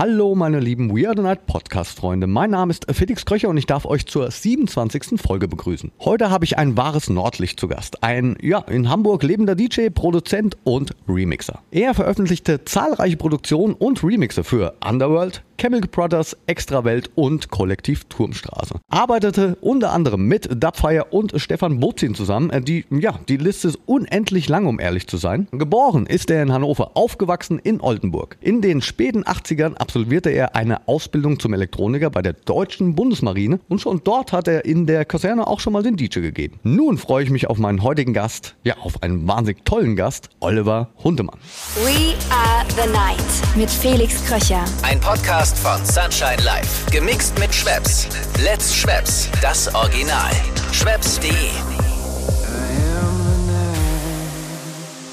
Hallo meine lieben Weird Night Podcast Freunde. Mein Name ist Felix Kröcher und ich darf euch zur 27. Folge begrüßen. Heute habe ich ein wahres Nordlicht zu Gast. Ein, ja, in Hamburg lebender DJ, Produzent und Remixer. Er veröffentlichte zahlreiche Produktionen und Remixe für Underworld, Chemical Brothers, Extrawelt und Kollektiv Turmstraße. Arbeitete unter anderem mit Dubfire und Stefan Bozin zusammen. Äh, die, ja, die Liste ist unendlich lang, um ehrlich zu sein. Geboren ist er in Hannover, aufgewachsen in Oldenburg. In den späten 80ern absolvierte er eine Ausbildung zum Elektroniker bei der deutschen Bundesmarine und schon dort hat er in der Kaserne auch schon mal den DJ gegeben. Nun freue ich mich auf meinen heutigen Gast, ja, auf einen wahnsinnig tollen Gast, Oliver Hundemann. We are the night mit Felix Kröcher. Ein Podcast von Sunshine Life. Gemixt mit Schwepps. Let's Schwepps. Das Original. Schwepps.de.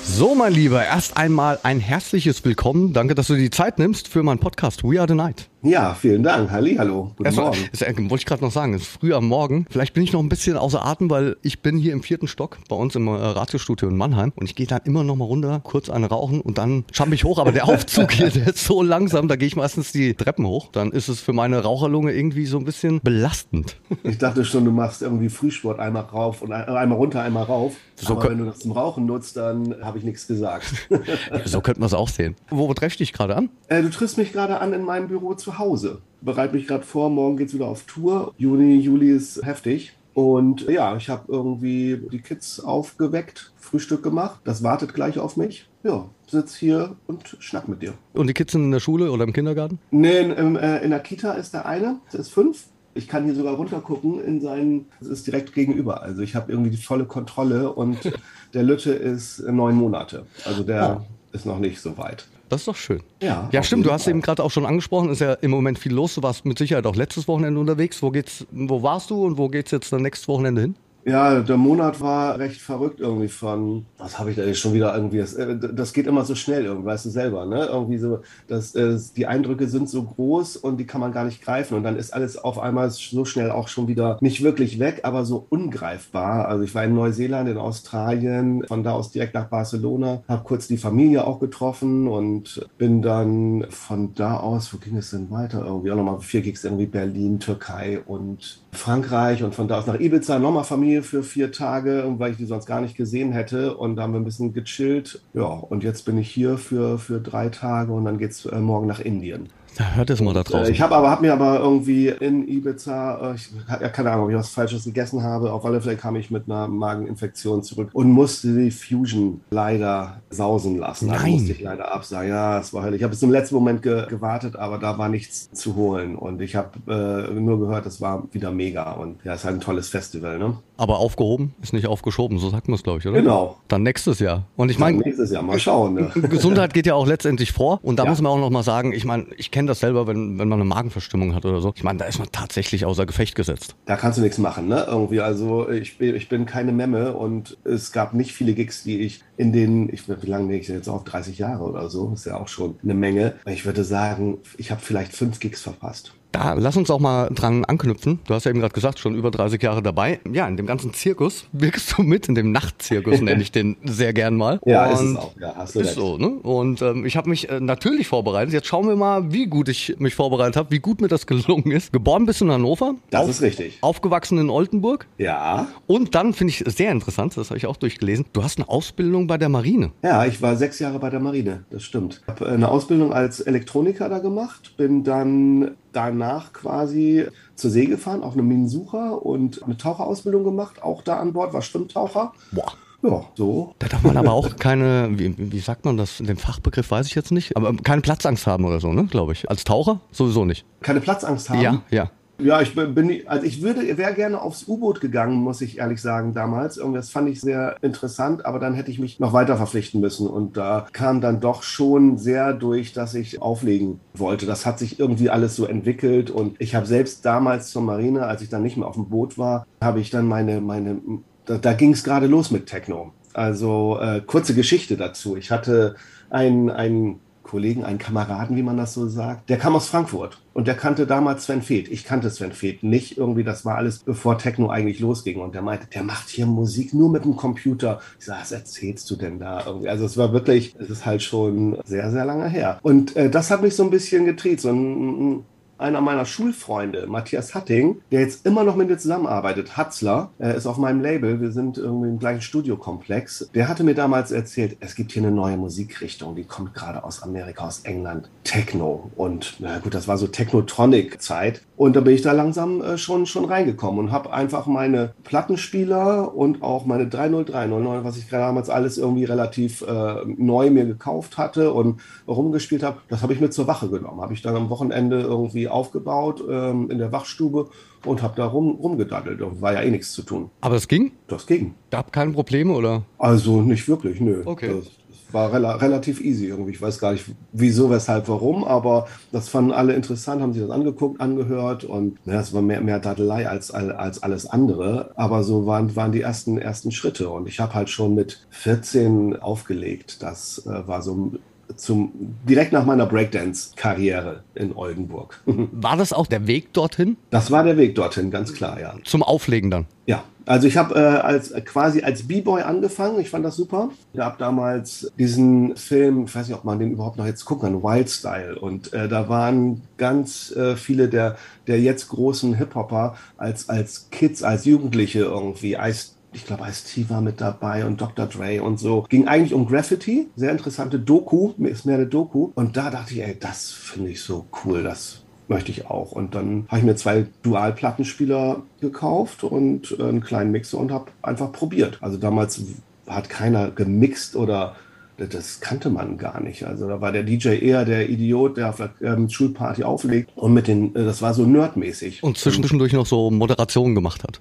So, mein Lieber, erst einmal ein herzliches Willkommen. Danke, dass du die Zeit nimmst für meinen Podcast We Are the Night. Ja, vielen Dank. Halli, hallo. Guten Erstmal, Morgen. Ist, wollte ich gerade noch sagen, es ist früh am Morgen. Vielleicht bin ich noch ein bisschen außer Atem, weil ich bin hier im vierten Stock bei uns im äh, Radiostudio in Mannheim und ich gehe dann immer noch mal runter, kurz eine rauchen und dann jump ich hoch. Aber der Aufzug hier, der ist so langsam, da gehe ich meistens die Treppen hoch. Dann ist es für meine Raucherlunge irgendwie so ein bisschen belastend. Ich dachte schon, du machst irgendwie Frühsport einmal rauf und einmal runter, einmal rauf. So Aber wenn du das zum Rauchen nutzt, dann habe ich nichts gesagt. so könnte man es auch sehen. Wo treffe ich dich gerade an? Äh, du triffst mich gerade an in meinem Büro zu Hause bereite mich gerade vor, morgen geht es wieder auf Tour. Juni, Juli ist heftig. Und ja, ich habe irgendwie die Kids aufgeweckt, Frühstück gemacht. Das wartet gleich auf mich. Ja, sitze hier und schnack mit dir. Und die Kids sind in der Schule oder im Kindergarten? Nee, in, äh, in der Kita ist der eine, der ist fünf. Ich kann hier sogar runtergucken in seinen, es ist direkt gegenüber. Also ich habe irgendwie die volle Kontrolle und der Lütte ist neun Monate. Also der oh. ist noch nicht so weit. Das ist doch schön. Ja, ja stimmt. Du hast Fall. eben gerade auch schon angesprochen, ist ja im Moment viel los. Du warst mit Sicherheit auch letztes Wochenende unterwegs. Wo geht's, wo warst du und wo geht's jetzt dann nächstes Wochenende hin? Ja, der Monat war recht verrückt irgendwie von, was habe ich da jetzt schon wieder irgendwie, das, äh, das geht immer so schnell irgendwie, weißt du selber, ne? Irgendwie so, dass äh, die Eindrücke sind so groß und die kann man gar nicht greifen und dann ist alles auf einmal so schnell auch schon wieder nicht wirklich weg, aber so ungreifbar. Also ich war in Neuseeland, in Australien, von da aus direkt nach Barcelona, habe kurz die Familie auch getroffen und bin dann von da aus, wo ging es denn weiter? Irgendwie auch nochmal vier Gigs irgendwie Berlin, Türkei und Frankreich und von da aus nach Ibiza, nochmal Familie für vier Tage, weil ich die sonst gar nicht gesehen hätte. Und da haben wir ein bisschen gechillt. Ja, und jetzt bin ich hier für, für drei Tage und dann geht es äh, morgen nach Indien. Ja, hört es mal da draußen. Äh, ich habe aber hab mir aber irgendwie in Ibiza, äh, ich ja, keine Ahnung, ob ich was Falsches gegessen habe. Auf alle Fälle kam ich mit einer Mageninfektion zurück und musste die Fusion leider sausen lassen. Also Nein. Also musste ich leider absagen. Ja, es war hell. Ich habe bis zum letzten Moment ge gewartet, aber da war nichts zu holen. Und ich habe äh, nur gehört, es war wieder mega. Und ja, es ist halt ein tolles Festival, ne? Aber aufgehoben ist nicht aufgeschoben, so sagt man es, glaube ich, oder? Genau. Dann nächstes Jahr. Und ich meine, nächstes Jahr mal schauen. Ne? Gesundheit geht ja auch letztendlich vor. Und da ja. muss man auch noch mal sagen, ich meine, ich kenne das selber, wenn, wenn man eine Magenverstimmung hat oder so. Ich meine, da ist man tatsächlich außer Gefecht gesetzt. Da kannst du nichts machen, ne? Irgendwie. Also ich, ich bin keine Memme und es gab nicht viele Gigs, die ich in den, ich wie lange nehme ich jetzt auf 30 Jahre oder so, ist ja auch schon eine Menge. Ich würde sagen, ich habe vielleicht fünf Gigs verpasst. Da lass uns auch mal dran anknüpfen. Du hast ja eben gerade gesagt, schon über 30 Jahre dabei. Ja, in dem ganzen Zirkus wirkst du mit, in dem Nachtzirkus nenne ich den sehr gern mal. Ja, und ist es auch. Ja, hast du ist recht. so, ne? Und ähm, ich habe mich äh, natürlich vorbereitet. Jetzt schauen wir mal, wie gut ich mich vorbereitet habe, wie gut mir das gelungen ist. Geboren bist du in Hannover. Das auf, ist richtig. Aufgewachsen in Oldenburg. Ja. Und dann finde ich sehr interessant, das habe ich auch durchgelesen. Du hast eine Ausbildung bei der Marine. Ja, ich war sechs Jahre bei der Marine. Das stimmt. Ich habe eine Ausbildung als Elektroniker da gemacht, bin dann danach quasi zur See gefahren, auf einem Minensucher und eine Taucherausbildung gemacht, auch da an Bord, war Schwimmtaucher. Boah. Ja, so. Da darf man aber auch keine, wie, wie sagt man das, den Fachbegriff weiß ich jetzt nicht, aber keine Platzangst haben oder so, ne, glaube ich. Als Taucher sowieso nicht. Keine Platzangst haben? Ja, ja. Ja, ich bin, also ich würde, wäre gerne aufs U-Boot gegangen, muss ich ehrlich sagen, damals. Irgendwas fand ich sehr interessant, aber dann hätte ich mich noch weiter verpflichten müssen. Und da kam dann doch schon sehr durch, dass ich auflegen wollte. Das hat sich irgendwie alles so entwickelt. Und ich habe selbst damals zur Marine, als ich dann nicht mehr auf dem Boot war, habe ich dann meine, meine, da, da ging es gerade los mit Techno. Also äh, kurze Geschichte dazu. Ich hatte ein, ein Kollegen, einen Kameraden, wie man das so sagt. Der kam aus Frankfurt und der kannte damals Sven Feth. Ich kannte Sven Feth nicht irgendwie, das war alles bevor Techno eigentlich losging. Und der meinte, der macht hier Musik nur mit dem Computer. Ich sage, was erzählst du denn da irgendwie? Also es war wirklich, es ist halt schon sehr, sehr lange her. Und äh, das hat mich so ein bisschen getrieben, so einer meiner Schulfreunde, Matthias Hatting, der jetzt immer noch mit mir zusammenarbeitet, Hatzler, er ist auf meinem Label, wir sind irgendwie im gleichen Studiokomplex, der hatte mir damals erzählt, es gibt hier eine neue Musikrichtung, die kommt gerade aus Amerika, aus England, Techno und na gut, das war so Technotronic-Zeit und da bin ich da langsam äh, schon, schon reingekommen und habe einfach meine Plattenspieler und auch meine 30309, was ich damals alles irgendwie relativ äh, neu mir gekauft hatte und rumgespielt habe, das habe ich mir zur Wache genommen, habe ich dann am Wochenende irgendwie aufgebaut ähm, in der Wachstube und habe da rum, rumgedaddelt. War ja eh nichts zu tun. Aber es ging? Das ging. Gab keine Probleme, oder? Also nicht wirklich, nö. Okay. Das, war rela relativ easy irgendwie. Ich weiß gar nicht, wieso, weshalb, warum, aber das fanden alle interessant, haben sich das angeguckt, angehört und ja, es war mehr, mehr Daddelei als, als alles andere. Aber so waren, waren die ersten, ersten Schritte. Und ich habe halt schon mit 14 aufgelegt. Das äh, war so zum, direkt nach meiner Breakdance-Karriere in Oldenburg. War das auch der Weg dorthin? Das war der Weg dorthin, ganz klar, ja. Zum Auflegen dann? Ja, also ich habe äh, als quasi als B-Boy angefangen. Ich fand das super. Ich habe damals diesen Film, ich weiß nicht, ob man den überhaupt noch jetzt gucken kann, Wild Style. Und äh, da waren ganz äh, viele der, der jetzt großen Hip-Hopper als, als Kids, als Jugendliche irgendwie. Ice ich glaube, Ice-T war mit dabei und Dr. Dre und so. Ging eigentlich um Graffiti, sehr interessante Doku, ist mehr eine Doku. Und da dachte ich, ey, das finde ich so cool, das möchte ich auch. Und dann habe ich mir zwei Dual-Plattenspieler gekauft und einen kleinen Mixer und habe einfach probiert. Also damals hat keiner gemixt oder das kannte man gar nicht. Also da war der DJ eher der Idiot, der auf der ähm, Schulparty auflegt und mit den, äh, das war so nerdmäßig. Und zwischendurch noch so Moderationen gemacht hat.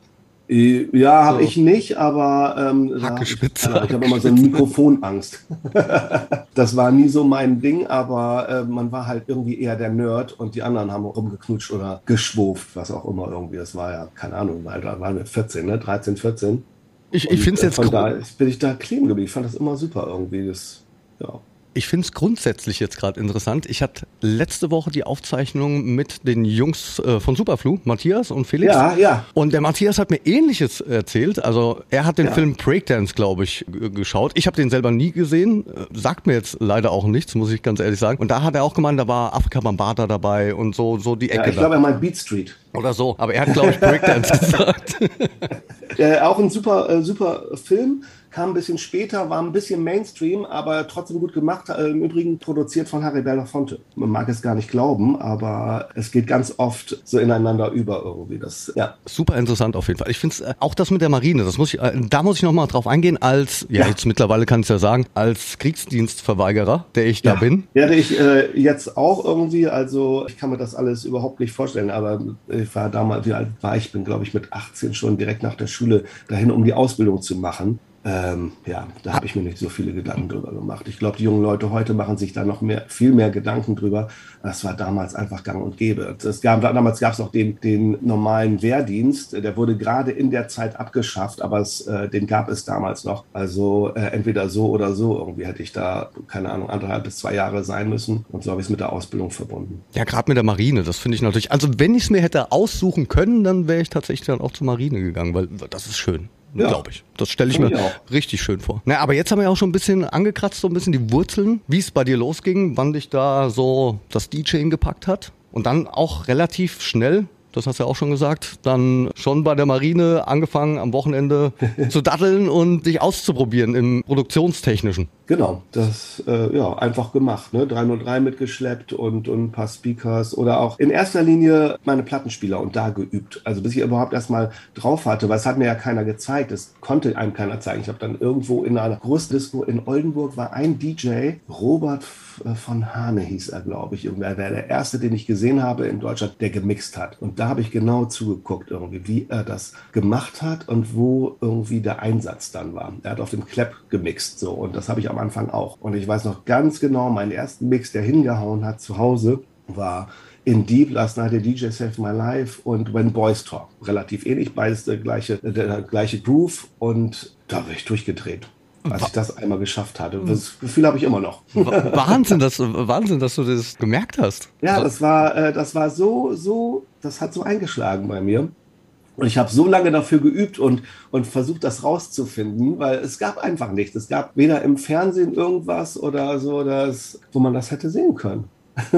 Äh, ja, habe so. ich nicht, aber ähm, ich, ich habe immer so eine Mikrofonangst. das war nie so mein Ding, aber äh, man war halt irgendwie eher der Nerd und die anderen haben rumgeknutscht oder geschwuft, was auch immer irgendwie. Das war ja, keine Ahnung, weil da waren wir 14, ne? 13, 14. Ich, ich finde es jetzt Von da bin ich da kleben geblieben. Ich fand das immer super irgendwie. Das, ja. Ich finde es grundsätzlich jetzt gerade interessant. Ich hatte letzte Woche die Aufzeichnung mit den Jungs äh, von Superflu, Matthias und Felix. Ja, ja. Und der Matthias hat mir Ähnliches erzählt. Also er hat den ja. Film Breakdance, glaube ich, geschaut. Ich habe den selber nie gesehen. Äh, sagt mir jetzt leider auch nichts, muss ich ganz ehrlich sagen. Und da hat er auch gemeint, da war Afrika Bambata dabei und so, so die Ecke. Ja, ich glaube, er meint Beat Street. Oder so. Aber er hat, glaube ich, Breakdance gesagt. äh, auch ein super, äh, super Film kam ein bisschen später, war ein bisschen Mainstream, aber trotzdem gut gemacht. Äh, Im Übrigen produziert von Harry Belafonte. Man mag es gar nicht glauben, aber es geht ganz oft so ineinander über irgendwie. Das, ja. Super interessant auf jeden Fall. Ich finde es äh, auch das mit der Marine, das muss ich, äh, da muss ich nochmal drauf eingehen, als, ja, ja. jetzt mittlerweile kann ich ja sagen, als Kriegsdienstverweigerer, der ich da ja. bin. Werde ich äh, jetzt auch irgendwie, also ich kann mir das alles überhaupt nicht vorstellen, aber ich war damals, wie alt war ich, bin glaube ich mit 18 schon direkt nach der Schule dahin, um die Ausbildung zu machen. Ähm, ja, da habe ich mir nicht so viele Gedanken drüber gemacht. Ich glaube, die jungen Leute heute machen sich da noch mehr, viel mehr Gedanken drüber. Das war damals einfach gang und gäbe. Es gab, damals gab es auch den, den normalen Wehrdienst. Der wurde gerade in der Zeit abgeschafft, aber es, äh, den gab es damals noch. Also äh, entweder so oder so. Irgendwie hätte ich da, keine Ahnung, anderthalb bis zwei Jahre sein müssen. Und so habe ich es mit der Ausbildung verbunden. Ja, gerade mit der Marine, das finde ich natürlich. Also wenn ich es mir hätte aussuchen können, dann wäre ich tatsächlich dann auch zur Marine gegangen, weil das ist schön ja. glaube ich. Das stelle ich mir ich richtig schön vor. Na, aber jetzt haben wir ja auch schon ein bisschen angekratzt, so ein bisschen die Wurzeln, wie es bei dir losging, wann dich da so das DJing gepackt hat. Und dann auch relativ schnell das hast du ja auch schon gesagt, dann schon bei der Marine angefangen am Wochenende zu datteln und dich auszuprobieren im Produktionstechnischen. Genau, das äh, ja einfach gemacht, ne? 303 mitgeschleppt und, und ein paar Speakers oder auch in erster Linie meine Plattenspieler und da geübt. Also bis ich überhaupt erstmal drauf hatte, weil es hat mir ja keiner gezeigt, das konnte einem keiner zeigen. Ich habe dann irgendwo in einer Großdisco in Oldenburg war ein DJ, Robert äh, von Hane hieß er, glaube ich. Irgendwer wäre der erste, den ich gesehen habe in Deutschland, der gemixt hat. Und da habe ich genau zugeguckt, irgendwie, wie er das gemacht hat und wo irgendwie der Einsatz dann war. Er hat auf dem Klepp gemixt, so. Und das habe ich am Anfang auch. Und ich weiß noch ganz genau, meinen ersten Mix, der hingehauen hat zu Hause, war in Deep, Last Night, The DJ Saved My Life und When Boys Talk. Relativ ähnlich, beides der gleiche, der gleiche Groove und da bin ich durchgedreht. Als ich das einmal geschafft hatte. Das Gefühl habe ich immer noch. Wahnsinn, dass, Wahnsinn, dass du das gemerkt hast. Ja, das war, äh, das war so, so, das hat so eingeschlagen bei mir. Und ich habe so lange dafür geübt und, und versucht, das rauszufinden, weil es gab einfach nichts. Es gab weder im Fernsehen irgendwas oder so, das, wo man das hätte sehen können.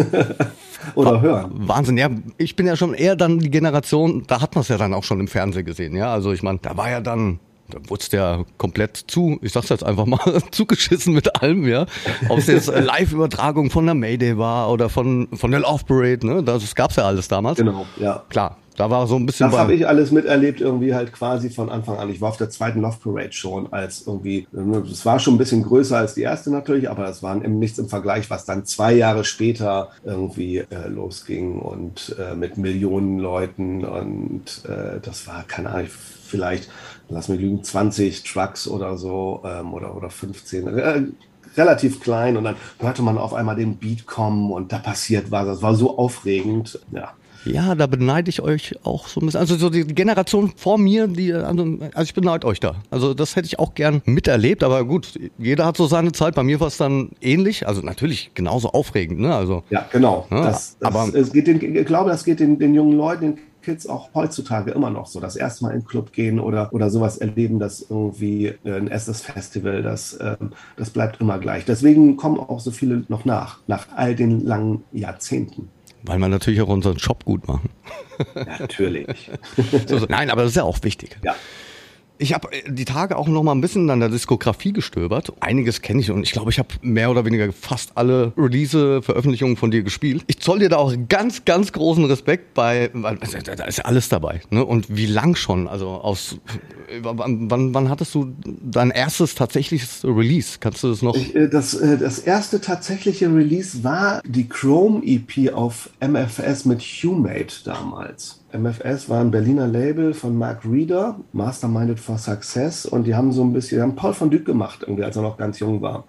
oder hören. Wahnsinn, ja. Ich bin ja schon eher dann die Generation, da hat man es ja dann auch schon im Fernsehen gesehen, ja. Also ich meine, da war ja dann da wurde es ja komplett zu, ich sag's jetzt einfach mal, zugeschissen mit allem, ja. Ob es jetzt Live-Übertragung von der Mayday war oder von, von der Love Parade, ne? Das gab's ja alles damals. Genau, ja. Klar. Da war so ein bisschen. Das habe ich alles miterlebt, irgendwie halt quasi von Anfang an. Ich war auf der zweiten Love Parade schon als irgendwie, es war schon ein bisschen größer als die erste natürlich, aber das war nichts im Vergleich, was dann zwei Jahre später irgendwie äh, losging und äh, mit Millionen Leuten und äh, das war, keine Ahnung, vielleicht, lass mich lügen, 20 Trucks oder so ähm, oder, oder 15 äh, relativ klein und dann hörte man auf einmal den Beat kommen und da passiert was. Das war so aufregend. Ja. Ja, da beneide ich euch auch so ein bisschen. Also so die Generation vor mir, die, also, also ich beneide euch da. Also das hätte ich auch gern miterlebt, aber gut, jeder hat so seine Zeit. Bei mir war es dann ähnlich. Also natürlich genauso aufregend, ne? Also, ja, genau. Ja, das, das, aber es geht den, ich glaube, das geht den, den jungen Leuten, den Kids auch heutzutage immer noch so. Das erste Mal in den Club gehen oder, oder sowas erleben, das irgendwie ein erstes Festival, das, ähm, das bleibt immer gleich. Deswegen kommen auch so viele noch nach, nach all den langen Jahrzehnten. Weil wir natürlich auch unseren Job gut machen. Natürlich. so, so. Nein, aber das ist ja auch wichtig. Ja. Ich habe äh, die Tage auch noch mal ein bisschen an der Diskografie gestöbert. Einiges kenne ich und ich glaube, ich habe mehr oder weniger fast alle Release-Veröffentlichungen von dir gespielt. Ich zoll dir da auch ganz, ganz großen Respekt bei, weil also, da ist alles dabei. Ne? Und wie lang schon? Also aus wann, wann, wann hattest du dein erstes tatsächliches Release? Kannst du das noch? Ich, äh, das, äh, das erste tatsächliche Release war die Chrome EP auf MFS mit Humate damals. MFS war ein Berliner Label von Mark Reeder, Masterminded for Success, und die haben so ein bisschen, die haben Paul von Dyk gemacht, irgendwie, als er noch ganz jung war.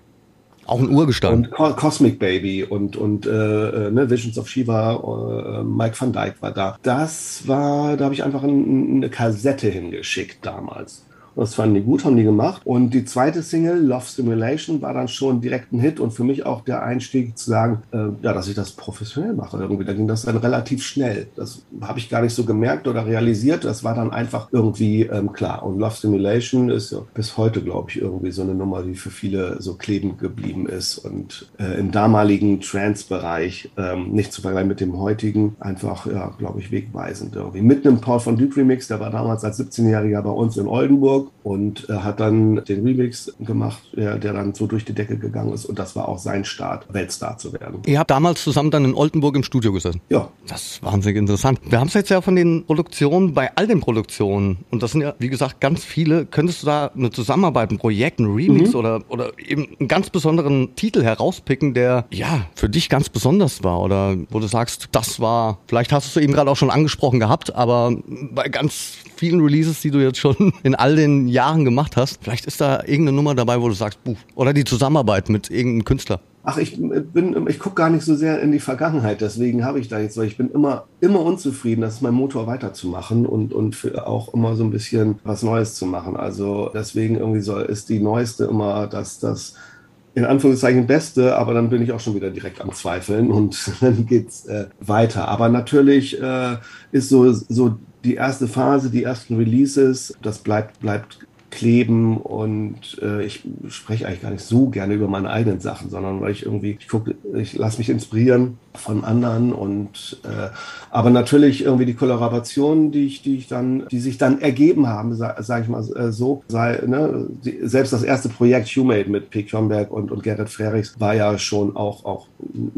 Auch ein Urgestein. Und Cosmic Baby und, und äh, äh, ne, Visions of Shiva, äh, Mike van Dyke war da. Das war, da habe ich einfach ein, eine Kassette hingeschickt damals. Das fanden die gut, haben die gemacht. Und die zweite Single, Love Stimulation, war dann schon direkt ein Hit und für mich auch der Einstieg zu sagen, äh, ja, dass ich das professionell mache. Irgendwie, da ging das dann relativ schnell. Das habe ich gar nicht so gemerkt oder realisiert. Das war dann einfach irgendwie ähm, klar. Und Love Stimulation ist ja bis heute, glaube ich, irgendwie so eine Nummer, die für viele so kleben geblieben ist und äh, im damaligen Trance-Bereich ähm, nicht zu vergleichen mit dem heutigen, einfach, ja, glaube ich, wegweisend irgendwie. Mit einem Paul von Duke Remix, der war damals als 17-Jähriger bei uns in Oldenburg und er hat dann den Remix gemacht, der, der, dann so durch die Decke gegangen ist und das war auch sein Start, Weltstar zu werden. Ihr habt damals zusammen dann in Oldenburg im Studio gesessen? Ja. Das ist wahnsinnig interessant. Wir haben es jetzt ja von den Produktionen, bei all den Produktionen und das sind ja, wie gesagt, ganz viele. Könntest du da eine Zusammenarbeit, ein Projekt, ein Remix mhm. oder, oder eben einen ganz besonderen Titel herauspicken, der ja für dich ganz besonders war oder wo du sagst, das war, vielleicht hast du es eben gerade auch schon angesprochen gehabt, aber bei ganz vielen Releases, die du jetzt schon in all den Jahren gemacht hast, vielleicht ist da irgendeine Nummer dabei, wo du sagst, Buch. Oder die Zusammenarbeit mit irgendeinem Künstler. Ach, ich bin, ich gucke gar nicht so sehr in die Vergangenheit, deswegen habe ich da jetzt, weil ich bin immer, immer unzufrieden, das ist mein Motor weiterzumachen und, und auch immer so ein bisschen was Neues zu machen. Also deswegen irgendwie soll, ist die neueste immer das, das in Anführungszeichen Beste, aber dann bin ich auch schon wieder direkt am Zweifeln und dann geht's äh, weiter. Aber natürlich äh, ist so, so die erste Phase, die ersten Releases, das bleibt, bleibt kleben und äh, ich spreche eigentlich gar nicht so gerne über meine eigenen Sachen, sondern weil ich irgendwie, ich gucke, ich lasse mich inspirieren von anderen und äh, aber natürlich irgendwie die Kollaborationen, die ich, die ich dann, die sich dann ergeben haben, sage sag ich mal äh, so, sei, ne, die, selbst das erste Projekt Humate mit P. Kronberg und, und Gerrit Frerichs war ja schon auch, auch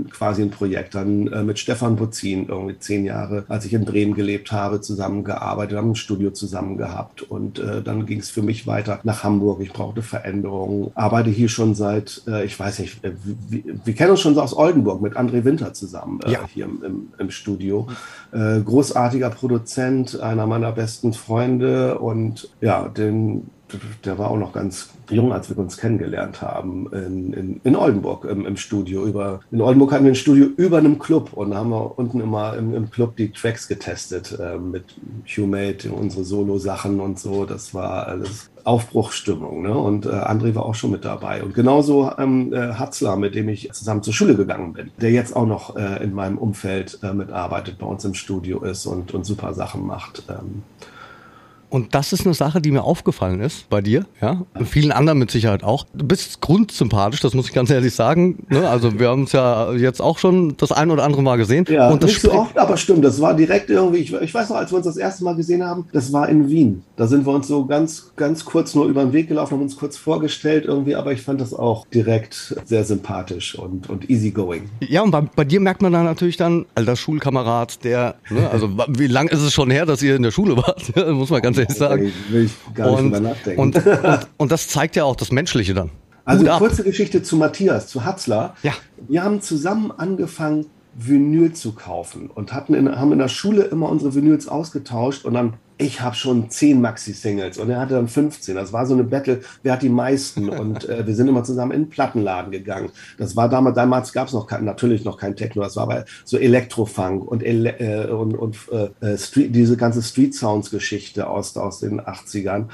quasi ein Projekt. Dann äh, mit Stefan Buzin irgendwie zehn Jahre, als ich in Bremen gelebt habe, zusammengearbeitet, haben ein Studio zusammen gehabt und äh, dann ging es für mich weiter nach Hamburg. Ich brauchte Veränderungen, arbeite hier schon seit, äh, ich weiß nicht, äh, wir, wir kennen uns schon so aus Oldenburg mit André Winter zusammen äh, ja. hier im, im, im Studio. Äh, großartiger Produzent, einer meiner besten Freunde und ja, den der war auch noch ganz jung, als wir uns kennengelernt haben, in, in, in Oldenburg im, im, Studio. Über, in Oldenburg hatten wir ein Studio über einem Club und haben wir unten immer im, im Club die Tracks getestet äh, mit Humate, unsere Solo-Sachen und so. Das war alles Aufbruchsstimmung. Ne? Und äh, André war auch schon mit dabei. Und genauso ähm, äh, Hatzler, mit dem ich zusammen zur Schule gegangen bin, der jetzt auch noch äh, in meinem Umfeld äh, mitarbeitet, bei uns im Studio ist und, und super Sachen macht. Ähm, und das ist eine Sache, die mir aufgefallen ist bei dir, ja, und vielen anderen mit Sicherheit auch. Du bist grundsympathisch, das muss ich ganz ehrlich sagen. Ne? Also wir haben es ja jetzt auch schon das ein oder andere Mal gesehen. Ja, und das nicht so oft, aber stimmt. Das war direkt irgendwie. Ich, ich, weiß noch, als wir uns das erste Mal gesehen haben, das war in Wien. Da sind wir uns so ganz, ganz kurz nur über den Weg gelaufen, haben uns kurz vorgestellt irgendwie. Aber ich fand das auch direkt sehr sympathisch und und easygoing. Ja, und bei, bei dir merkt man dann natürlich dann alter Schulkamerad, der. Ne, also wie lange ist es schon her, dass ihr in der Schule wart? muss man ganz ehrlich sagen. Will ich gar nicht und, nachdenken. Und, und, und, das zeigt ja auch das Menschliche dann. Also eine kurze Geschichte zu Matthias, zu Hatzler. Ja. Wir haben zusammen angefangen, Vinyl zu kaufen und hatten in, haben in der Schule immer unsere Vinyls ausgetauscht und dann ich habe schon zehn Maxi-Singles und er hatte dann 15. Das war so eine Battle, wer hat die meisten? Und äh, wir sind immer zusammen in den Plattenladen gegangen. Das war damals, damals gab es noch kein, natürlich noch kein Techno, das war aber so Elektrofunk und, Ele äh, und, und äh, Street, diese ganze Street Sounds-Geschichte aus, aus den 80ern.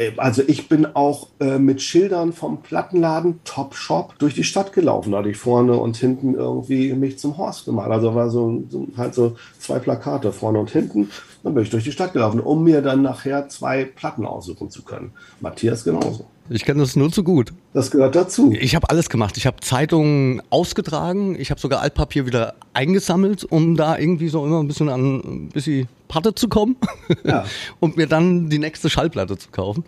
Äh, also ich bin auch äh, mit Schildern vom Plattenladen Top Shop durch die Stadt gelaufen. Da hatte ich vorne und hinten irgendwie mich zum Horst gemacht. Also war so, so halt so zwei Plakate vorne und hinten. Dann bin ich durch die Stadt gelaufen, um mir dann nachher zwei Platten aussuchen zu können. Matthias genauso. Ich kenne das nur zu gut. Das gehört dazu. Ich habe alles gemacht. Ich habe Zeitungen ausgetragen. Ich habe sogar Altpapier wieder eingesammelt, um da irgendwie so immer ein bisschen an ein bisschen Patte zu kommen ja. und mir dann die nächste Schallplatte zu kaufen.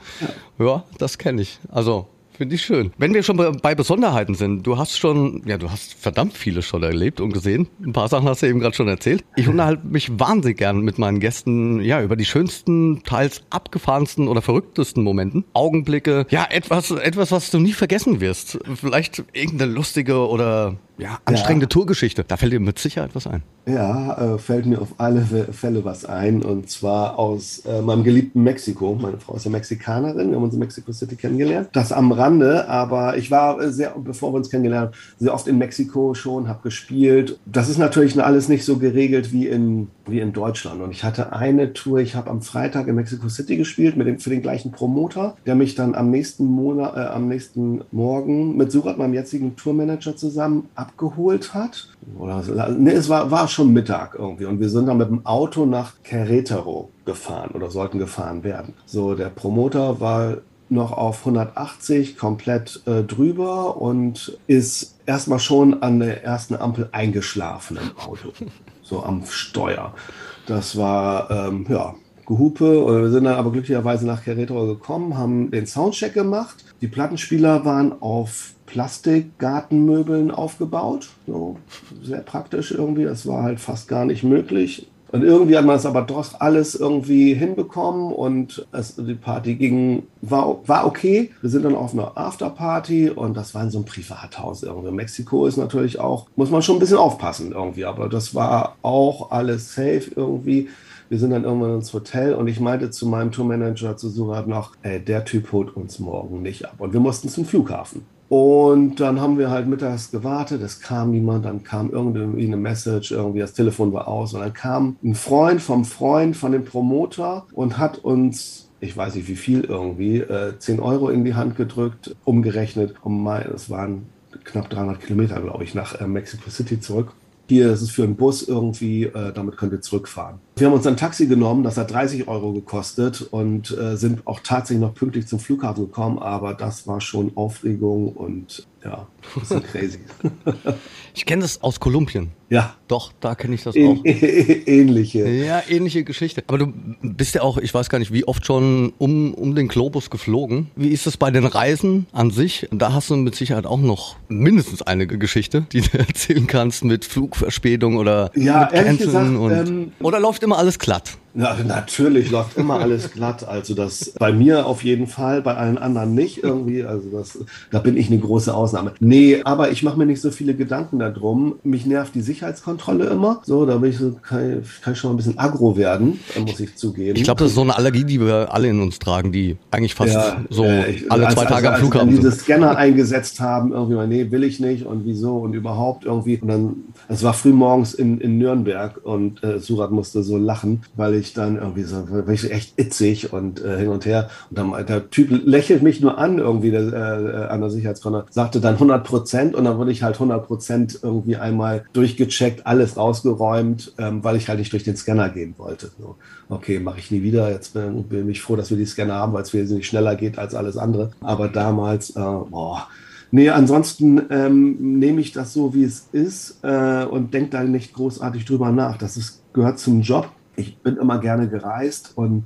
Ja, ja das kenne ich. Also Finde ich schön. Wenn wir schon bei Besonderheiten sind, du hast schon, ja, du hast verdammt viele schon erlebt und gesehen. Ein paar Sachen hast du eben gerade schon erzählt. Ich unterhalte mich wahnsinnig gern mit meinen Gästen, ja, über die schönsten, teils abgefahrensten oder verrücktesten Momenten. Augenblicke, ja, etwas, etwas, was du nie vergessen wirst. Vielleicht irgendeine lustige oder ja, anstrengende ja. Tourgeschichte. Da fällt dir mit Sicherheit was ein. Ja, äh, fällt mir auf alle Fälle was ein. Und zwar aus äh, meinem geliebten Mexiko. Meine Frau ist ja Mexikanerin. Wir haben uns in Mexico City kennengelernt. Das am Rande, aber ich war äh, sehr, bevor wir uns kennengelernt haben, sehr oft in Mexiko schon, habe gespielt. Das ist natürlich alles nicht so geregelt wie in, wie in Deutschland. Und ich hatte eine Tour, ich habe am Freitag in Mexico City gespielt mit dem, für den gleichen Promoter, der mich dann am nächsten Monat, äh, am nächsten Morgen mit Surat, meinem jetzigen Tourmanager, zusammen abgeholt hat. Oder, nee, es war, war schon Mittag irgendwie. Und wir sind dann mit dem Auto nach Querétaro gefahren oder sollten gefahren werden. So, der Promoter war noch auf 180 komplett äh, drüber und ist erstmal schon an der ersten Ampel eingeschlafen im Auto, so am Steuer. Das war, ähm, ja, Gehupe. Wir sind dann aber glücklicherweise nach Querétaro gekommen, haben den Soundcheck gemacht. Die Plattenspieler waren auf Plastikgartenmöbeln aufgebaut. So, sehr praktisch irgendwie. Das war halt fast gar nicht möglich. Und irgendwie hat man es aber doch alles irgendwie hinbekommen und es, die Party ging, war, war okay. Wir sind dann auf einer Afterparty und das war in so einem Privathaus irgendwie. Mexiko ist natürlich auch, muss man schon ein bisschen aufpassen irgendwie, aber das war auch alles safe irgendwie. Wir sind dann irgendwann ins Hotel und ich meinte zu meinem Tourmanager, zu Surat noch, ey, der Typ holt uns morgen nicht ab. Und wir mussten zum Flughafen. Und dann haben wir halt mittags gewartet, es kam niemand, dann kam irgendwie eine Message, irgendwie das Telefon war aus. Und dann kam ein Freund vom Freund von dem Promoter und hat uns ich weiß nicht wie viel irgendwie, äh, 10 Euro in die Hand gedrückt, umgerechnet. Um mal, es waren knapp 300 Kilometer, glaube ich, nach äh, Mexico City zurück hier ist es für einen Bus irgendwie, äh, damit könnt ihr zurückfahren. Wir haben uns ein Taxi genommen, das hat 30 Euro gekostet und äh, sind auch tatsächlich noch pünktlich zum Flughafen gekommen, aber das war schon Aufregung und ja, das ist crazy. ich kenne das aus Kolumbien. Ja. Doch, da kenne ich das auch. ähnliche. Ja, ähnliche Geschichte. Aber du bist ja auch, ich weiß gar nicht, wie oft schon um, um den Globus geflogen. Wie ist es bei den Reisen an sich? Da hast du mit Sicherheit auch noch mindestens eine Geschichte, die du erzählen kannst mit Flugverspätung oder ja, mit Canceln gesagt, und ähm, oder läuft immer alles glatt? Ja, natürlich läuft immer alles glatt. Also das bei mir auf jeden Fall, bei allen anderen nicht irgendwie. Also das, da bin ich eine große Ausnahme. Nee, aber ich mache mir nicht so viele Gedanken darum. Mich nervt die Sicherheitskontrolle immer. So, da bin ich so, kann, kann ich schon mal ein bisschen aggro werden, muss ich zugeben. Ich glaube, das ist so eine Allergie, die wir alle in uns tragen, die eigentlich fast ja, so äh, ich, alle zwei Tage als, am Flughafen als, als diese Scanner eingesetzt haben, irgendwie mal, nee, will ich nicht und wieso und überhaupt irgendwie. Und dann, es war früh morgens in, in Nürnberg und äh, Surat musste so lachen, weil ich dann irgendwie so, war ich echt itzig und äh, hin und her. Und dann der Typ lächelt mich nur an irgendwie der, äh, an der Sicherheitskontrolle, sagte dann 100 Prozent und dann wurde ich halt 100 Prozent irgendwie einmal durchgecheckt, alles rausgeräumt, ähm, weil ich halt nicht durch den Scanner gehen wollte. So, okay, mache ich nie wieder. Jetzt bin, bin ich froh, dass wir die Scanner haben, weil es wesentlich schneller geht als alles andere. Aber damals, äh, boah, Nee, ansonsten ähm, nehme ich das so, wie es ist äh, und denke da nicht großartig drüber nach. Das ist, gehört zum Job. Ich bin immer gerne gereist und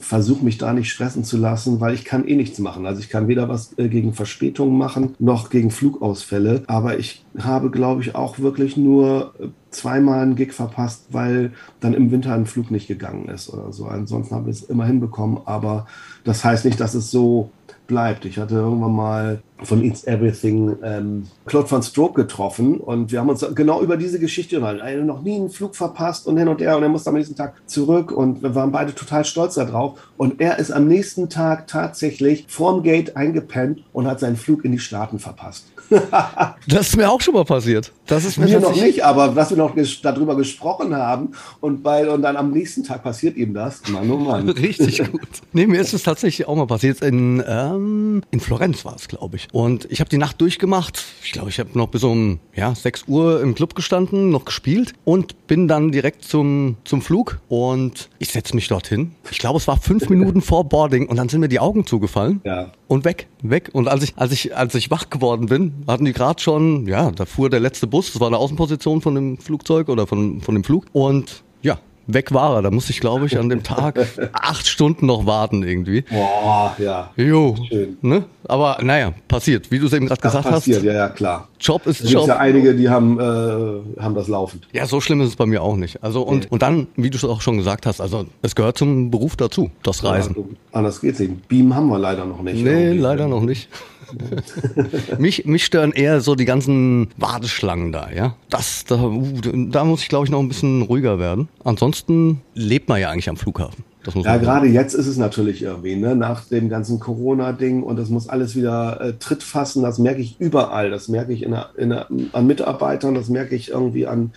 versuche mich da nicht stressen zu lassen, weil ich kann eh nichts machen. Also ich kann weder was äh, gegen Verspätungen machen, noch gegen Flugausfälle. Aber ich habe, glaube ich, auch wirklich nur äh, zweimal einen Gig verpasst, weil dann im Winter ein Flug nicht gegangen ist oder so. Ansonsten habe ich es immer hinbekommen. Aber das heißt nicht, dass es so bleibt. Ich hatte irgendwann mal von Eats Everything ähm, Claude von Stroke getroffen und wir haben uns genau über diese Geschichte unterhalten. Er noch nie einen Flug verpasst und hin und her und er musste am nächsten Tag zurück und wir waren beide total stolz darauf. Und er ist am nächsten Tag tatsächlich vorm Gate eingepennt und hat seinen Flug in die Staaten verpasst. das ist mir auch schon mal passiert. Das ist mir, mir noch nicht, aber dass wir noch ges darüber gesprochen haben und, bei, und dann am nächsten Tag passiert ihm das. Mann, oh Mann. Richtig gut. Nee, mir ist es tatsächlich auch mal passiert. In, ähm, in Florenz war es, glaube ich. Und ich habe die Nacht durchgemacht. Ich glaube, ich habe noch bis um ja, 6 Uhr im Club gestanden, noch gespielt und bin dann direkt zum, zum Flug. Und ich setze mich dorthin. Ich glaube, es war fünf Minuten vor Boarding und dann sind mir die Augen zugefallen. Ja. Und weg, weg. Und als ich, als ich, als ich wach geworden bin, hatten die gerade schon, ja, da fuhr der letzte Bus, das war eine Außenposition von dem Flugzeug oder von, von dem Flug. Und ja, weg war er. Da musste ich, glaube ich, an dem Tag acht Stunden noch warten irgendwie. Boah, ja. Jo. Schön. Ne? Aber naja, passiert. Wie du es eben gerade gesagt passiert, hast. Passiert, ja, ja, klar. Job ist es Job. Es ja einige, die haben, äh, haben das laufend. Ja, so schlimm ist es bei mir auch nicht. Also und, nee. und dann, wie du es auch schon gesagt hast, also es gehört zum Beruf dazu, das Reisen. Ja, anders geht's nicht. Beam haben wir leider noch nicht. Nee, leider noch nicht. mich, mich stören eher so die ganzen Warteschlangen da, ja. Das, da, uh, da muss ich, glaube ich, noch ein bisschen ruhiger werden. Ansonsten lebt man ja eigentlich am Flughafen. ja, gerade jetzt ist es natürlich irgendwie, ne? nach dem ganzen Corona-Ding und das muss alles wieder äh, Tritt fassen. Das merke ich überall. Das merke ich in der, in der, an Mitarbeitern, das merke ich irgendwie an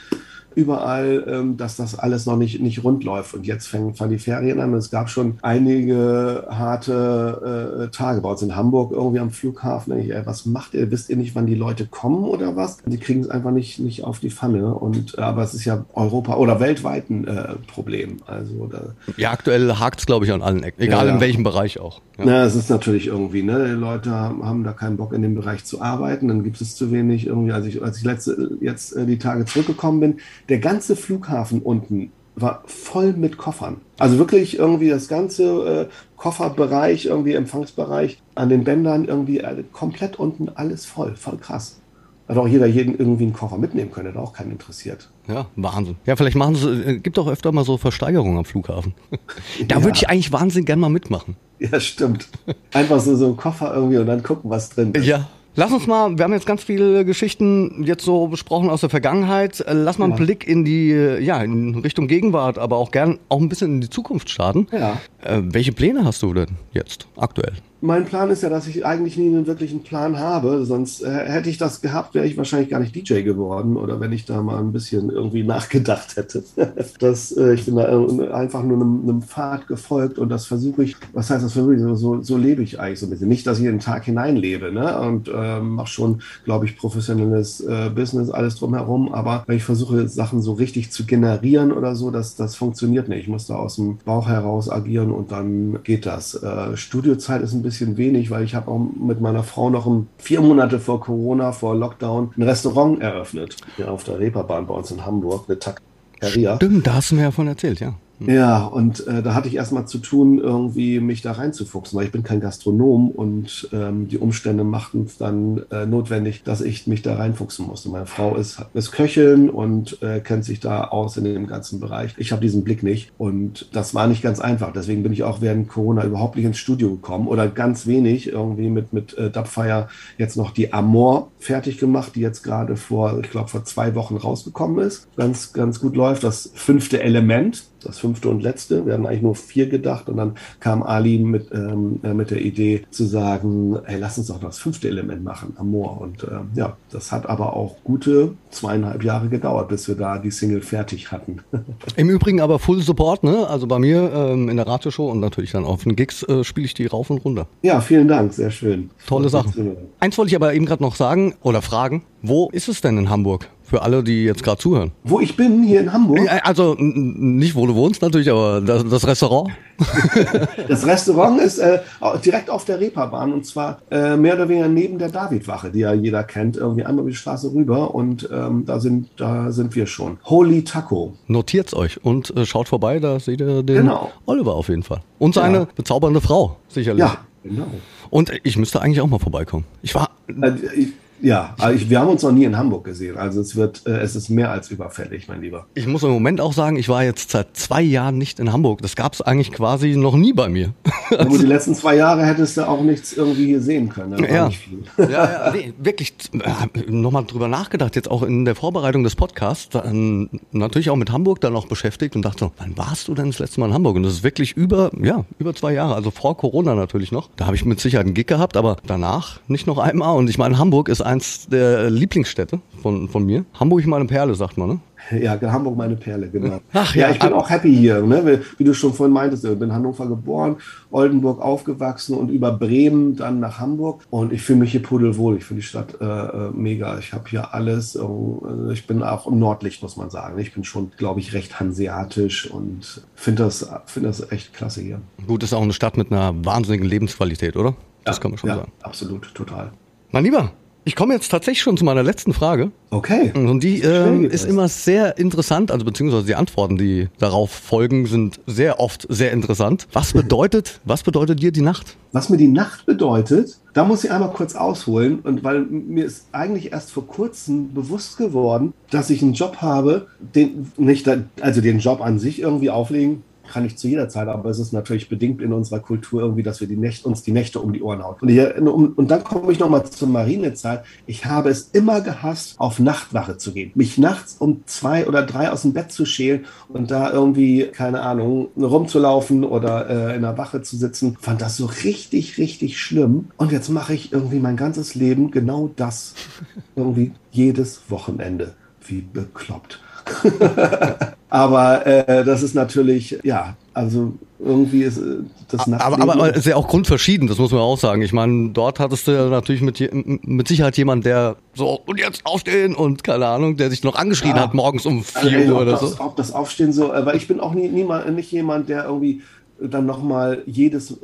überall, ähm, dass das alles noch nicht, nicht rund läuft. Und jetzt fangen, fangen die Ferien an. Es gab schon einige harte äh, Tage bei uns in Hamburg irgendwie am Flughafen. Ich, ey, was macht ihr? Wisst ihr nicht, wann die Leute kommen oder was? Die kriegen es einfach nicht, nicht auf die Pfanne. Und, äh, aber es ist ja Europa oder weltweit ein äh, Problem. Also, da, ja, aktuell hakt es, glaube ich, an allen Ecken. Egal ja, in welchem Bereich auch. Ja. Na, es ist natürlich irgendwie, ne? Die Leute haben, haben da keinen Bock in dem Bereich zu arbeiten. Dann gibt es zu wenig irgendwie. Als ich, als ich letzte, jetzt äh, die Tage zurückgekommen bin, der ganze Flughafen unten war voll mit Koffern. Also wirklich irgendwie das ganze äh, Kofferbereich, irgendwie Empfangsbereich an den Bändern irgendwie äh, komplett unten alles voll, voll krass. Hat auch jeder jeden irgendwie einen Koffer mitnehmen können, hat auch keinen interessiert. Ja, Wahnsinn. Ja, vielleicht machen sie, äh, gibt auch öfter mal so Versteigerungen am Flughafen. da ja. würde ich eigentlich wahnsinnig gerne mal mitmachen. Ja, stimmt. Einfach so, so ein Koffer irgendwie und dann gucken, was drin ist. Ja, Lass uns mal, wir haben jetzt ganz viele Geschichten jetzt so besprochen aus der Vergangenheit. Äh, lass mal einen ja. Blick in die, ja, in Richtung Gegenwart, aber auch gern auch ein bisschen in die Zukunft starten. Ja. Äh, welche Pläne hast du denn jetzt aktuell? Mein Plan ist ja, dass ich eigentlich nie einen wirklichen Plan habe. Sonst äh, hätte ich das gehabt, wäre ich wahrscheinlich gar nicht DJ geworden oder wenn ich da mal ein bisschen irgendwie nachgedacht hätte. das, äh, ich bin da einfach nur einem, einem Pfad gefolgt und das versuche ich, was heißt das für mich? So, so, lebe ich eigentlich so ein bisschen. Nicht, dass ich in den Tag hineinlebe ne? und äh, mache schon, glaube ich, professionelles äh, Business, alles drumherum. Aber wenn ich versuche, Sachen so richtig zu generieren oder so, das, das funktioniert nicht. Ich muss da aus dem Bauch heraus agieren und dann geht das. Äh, Studiozeit ist ein bisschen bisschen wenig, weil ich habe auch mit meiner Frau noch ein, vier Monate vor Corona, vor Lockdown, ein Restaurant eröffnet. Hier auf der Reeperbahn bei uns in Hamburg, eine Taqueria. Stimmt, da hast du mir ja von erzählt, ja. Ja, und äh, da hatte ich erstmal zu tun, irgendwie mich da reinzufuchsen, weil ich bin kein Gastronom und ähm, die Umstände machten es dann äh, notwendig, dass ich mich da reinfuchsen musste. Meine Frau ist, ist Köchin und äh, kennt sich da aus in dem ganzen Bereich. Ich habe diesen Blick nicht und das war nicht ganz einfach. Deswegen bin ich auch während Corona überhaupt nicht ins Studio gekommen oder ganz wenig irgendwie mit, mit äh, Dubfire jetzt noch die Amor fertig gemacht, die jetzt gerade vor, ich glaube, vor zwei Wochen rausgekommen ist. Ganz, ganz gut läuft. Das fünfte Element, das fünfte und letzte. Wir hatten eigentlich nur vier gedacht und dann kam Ali mit, ähm, äh, mit der Idee zu sagen, hey, lass uns doch das fünfte Element machen, Amor. Und ähm, ja, das hat aber auch gute zweieinhalb Jahre gedauert, bis wir da die Single fertig hatten. Im Übrigen aber Full Support, ne? Also bei mir ähm, in der Radioshow und natürlich dann auf den Gigs äh, spiele ich die rauf und runter. Ja, vielen Dank, sehr schön. Tolle Sachen. Eins wollte ich aber eben gerade noch sagen oder fragen, wo ist es denn in Hamburg? Für alle, die jetzt gerade zuhören. Wo ich bin, hier in Hamburg? Also nicht, wo du wohnst natürlich, aber das, das Restaurant. das Restaurant ist äh, direkt auf der Reeperbahn und zwar äh, mehr oder weniger neben der Davidwache, die ja jeder kennt, irgendwie einmal über die Straße rüber und ähm, da, sind, da sind wir schon. Holy Taco. Notiert's euch und äh, schaut vorbei, da seht ihr den Genau. Oliver auf jeden Fall. Und seine Ja. bezaubernde Frau, sicherlich. Ja, genau. Und ich müsste eigentlich auch mal vorbeikommen. Ich war Äh, ich, ja, aber ich, wir haben uns noch nie in Hamburg gesehen. Also es wird, äh, es ist mehr als überfällig, mein Lieber. Ich muss im Moment auch sagen, ich war jetzt seit zwei Jahren nicht in Hamburg. Das gab es eigentlich quasi noch nie bei mir. Aber die letzten zwei Jahre hättest du auch nichts irgendwie hier sehen können. Ja. ja, ja, nee, wirklich äh, nochmal drüber nachgedacht, jetzt auch in der Vorbereitung des Podcasts, dann natürlich auch mit Hamburg dann noch beschäftigt und dachte so, wann warst du denn das letzte Mal in Hamburg? Und das ist wirklich über, ja, über zwei Jahre, also vor Corona natürlich noch. Da habe ich mit Sicherheit einen Gig gehabt, aber danach nicht noch einmal. Und ich meine, Hamburg ist eins der Lieblingsstädte von, von mir. Hamburg meine Perle, sagt man, ne? Ja, Hamburg meine Perle, genau. Ach ja, ja, ich bin auch happy hier. Ne? Wie, wie du schon vorhin meintest, ich bin in Hannover geboren, Oldenburg aufgewachsen und über Bremen dann nach Hamburg. Und ich fühle mich hier pudelwohl. Ich finde die Stadt äh, äh, mega. Ich habe hier alles. äh, Ich bin auch im Nordlicht, muss man sagen. Ich bin schon, glaube ich, recht hanseatisch und finde das, finde das echt klasse hier. Gut, ist auch eine Stadt mit einer wahnsinnigen Lebensqualität, oder? Das kann man schon ja, sagen. Absolut, total. Mein Lieber, ich komme jetzt tatsächlich schon zu meiner letzten Frage. Okay. Und die ähm, ist immer sehr interessant, also beziehungsweise die Antworten, die darauf folgen, sind sehr oft sehr interessant. Was bedeutet, was bedeutet dir die Nacht? Was mir die Nacht bedeutet, da muss ich einmal kurz ausholen. Und weil mir ist eigentlich erst vor kurzem bewusst geworden, dass ich einen Job habe, den nicht, also den Job an sich irgendwie auflegen kann ich zu jeder Zeit, aber es ist natürlich bedingt in unserer Kultur irgendwie, dass wir die Nächte, uns die Nächte um die Ohren hauen. Und, hier, und dann komme ich nochmal zur Marinezeit. Ich habe es immer gehasst, auf Nachtwache zu gehen. Mich nachts um zwei oder drei aus dem Bett zu schälen und da irgendwie, keine Ahnung, rumzulaufen oder äh, in der Wache zu sitzen. Fand das so richtig, richtig schlimm. Und jetzt mache ich irgendwie mein ganzes Leben genau das. Irgendwie jedes Wochenende. Wie bekloppt. aber äh, das ist natürlich, ja, also irgendwie ist äh, das Aber, Nachtleben... aber, aber ist ja auch grundverschieden, das muss man auch sagen. Ich meine, dort hattest du ja natürlich mit, mit Sicherheit jemand, der so, und jetzt aufstehen und keine Ahnung, der sich noch angeschrien Ja. hat morgens um Also, 4 Uhr ob oder das, so. Ob das Aufstehen so, äh, weil ich bin auch nie, niemand, nicht jemand, der irgendwie dann nochmal jedes,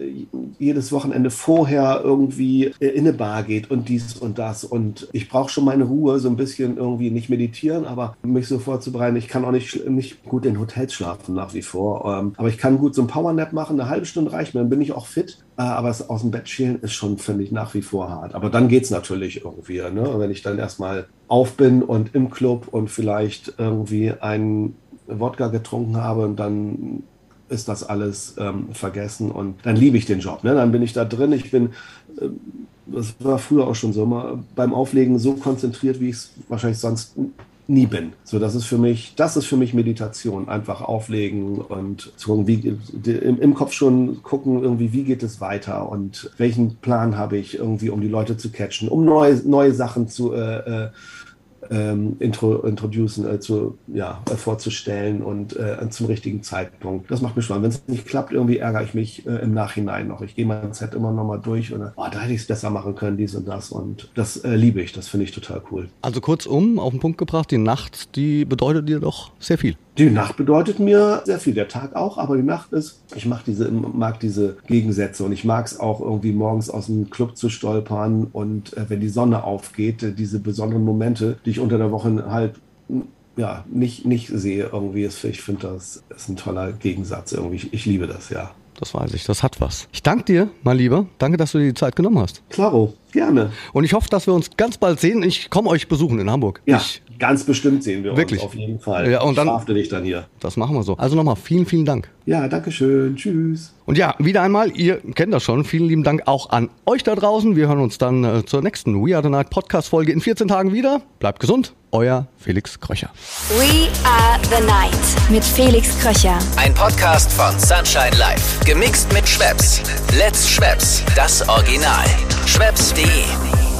jedes Wochenende vorher irgendwie äh, in eine Bar geht und dies und das. Und ich brauche schon meine Ruhe, so ein bisschen irgendwie nicht meditieren, aber mich so vorzubereiten. Ich kann auch nicht, nicht gut in Hotels schlafen nach wie vor. Ähm, aber ich kann gut so ein Powernap machen, eine halbe Stunde reicht mir, dann bin ich auch fit. Äh, aber es aus dem Bett schälen ist schon, finde ich, nach wie vor hart. Aber dann geht's natürlich irgendwie, ne? wenn ich dann erstmal auf bin und im Club und vielleicht irgendwie einen Wodka getrunken habe und dann ist das alles ähm, vergessen und dann liebe ich den Job. Ne? Dann bin ich da drin. Ich bin, ähm, das war früher auch schon so, immer beim Auflegen so konzentriert, wie ich es wahrscheinlich sonst nie bin. So, das ist für mich, das ist für mich Meditation. Einfach auflegen und zu gucken, wie, die- im, im Kopf schon gucken, irgendwie, wie geht es weiter und welchen Plan habe ich irgendwie, um die Leute zu catchen, um neue, neue Sachen zu äh, äh, ähm, intro, introducen, äh, zu, ja, äh, vorzustellen und äh, zum richtigen Zeitpunkt. Das macht mir Spaß. Wenn es nicht klappt, irgendwie ärgere ich mich äh, im Nachhinein noch. Ich gehe mein Set immer noch mal durch und oh, da hätte ich es besser machen können, dies und das. Und das äh, liebe ich. Das finde ich total cool. Also kurzum, auf den Punkt gebracht, die Nacht, die bedeutet dir doch sehr viel. Die Nacht bedeutet mir sehr viel, der Tag auch, aber die Nacht ist, ich mag diese, mag diese Gegensätze und ich mag es auch irgendwie morgens aus dem Club zu stolpern und äh, wenn die Sonne aufgeht, äh, diese besonderen Momente, die ich unter der Woche halt n- ja, nicht, nicht sehe irgendwie. Ich finde, das ist ein toller Gegensatz irgendwie. Ich, ich liebe das, ja. Das weiß ich, das hat was. Ich danke dir, mein Lieber. Danke, dass du dir die Zeit genommen hast. Klaro, gerne. Und ich hoffe, dass wir uns ganz bald sehen. Ich komme euch besuchen in Hamburg. Ja, Ich, ganz bestimmt sehen wir Wirklich? uns auf jeden Fall. Ja, und dann- ich verhafte dich dann hier. das machen wir so. Also nochmal vielen, vielen Dank. Ja, danke schön. Tschüss. Und ja, wieder einmal, ihr kennt das schon. Vielen lieben Dank auch an euch da draußen. Wir hören uns dann äh, zur nächsten We Are the Night Podcast Folge in 14 Tagen wieder. Bleibt gesund. Euer Felix Kröcher. We are the night mit Felix Kröcher. Ein Podcast von Sunshine Life. Gemixt mit Schwepps. Let's Schwepps. Das Original. Schwepps.de